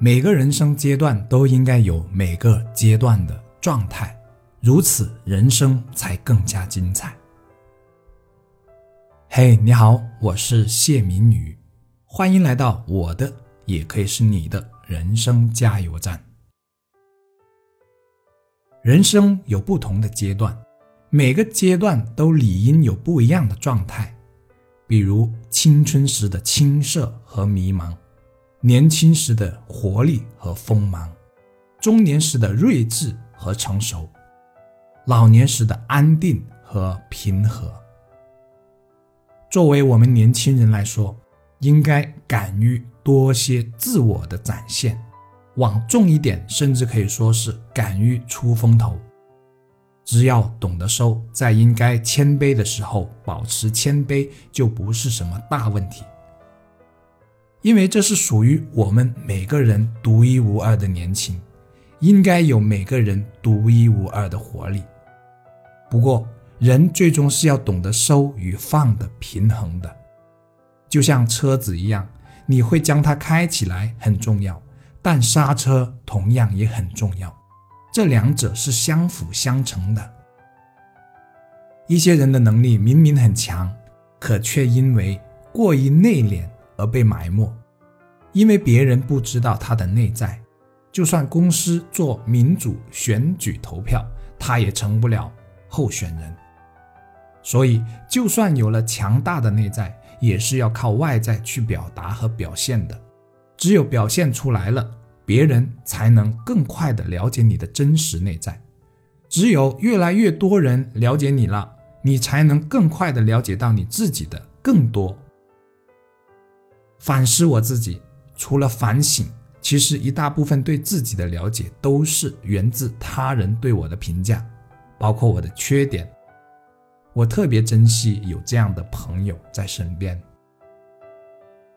每个人生阶段都应该有每个阶段的状态，如此人生才更加精彩。嘿，你好，我是谢明宇，欢迎来到我的，也可以是你的人生加油站。人生有不同的阶段，每个阶段都理应有不一样的状态，比如青春时的青涩和迷茫。年轻时的活力和锋芒，中年时的睿智和成熟，老年时的安定和平和。作为我们年轻人来说，应该敢于多些自我的展现，往重一点，甚至可以说是敢于出风头。只要懂得收，在应该谦卑的时候保持谦卑，就不是什么大问题。因为这是属于我们每个人独一无二的年轻，应该有每个人独一无二的活力。不过，人最终是要懂得收与放的平衡的，就像车子一样，你会将它开起来很重要，但刹车同样也很重要，这两者是相辅相成的。一些人的能力明明很强，可却因为过于内敛。而被埋没，因为别人不知道他的内在。就算公司做民主选举投票，他也成不了候选人。所以，就算有了强大的内在，也是要靠外在去表达和表现的。只有表现出来了，别人才能更快的了解你的真实内在。只有越来越多人了解你了，你才能更快的了解到你自己的更多。反思我自己，除了反省，其实一大部分对自己的了解都是源自他人对我的评价，包括我的缺点。我特别珍惜有这样的朋友在身边，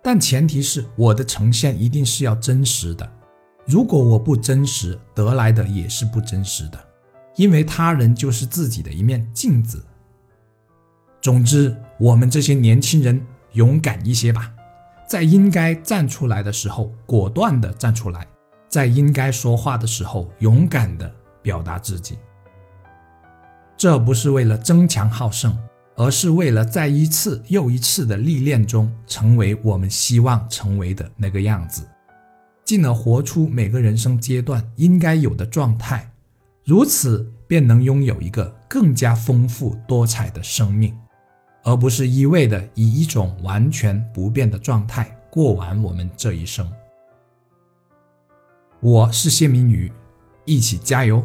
但前提是我的呈现一定是要真实的。如果我不真实，得来的也是不真实的，因为他人就是自己的一面镜子。总之，我们这些年轻人勇敢一些吧。在应该站出来的时候，果断地站出来；在应该说话的时候，勇敢地表达自己。这不是为了争强好胜，而是为了在一次又一次的历练中，成为我们希望成为的那个样子，进而活出每个人生阶段应该有的状态。如此，便能拥有一个更加丰富多彩的生命。而不是一味的以一种完全不变的状态过完我们这一生。我是谢明宇，一起加油。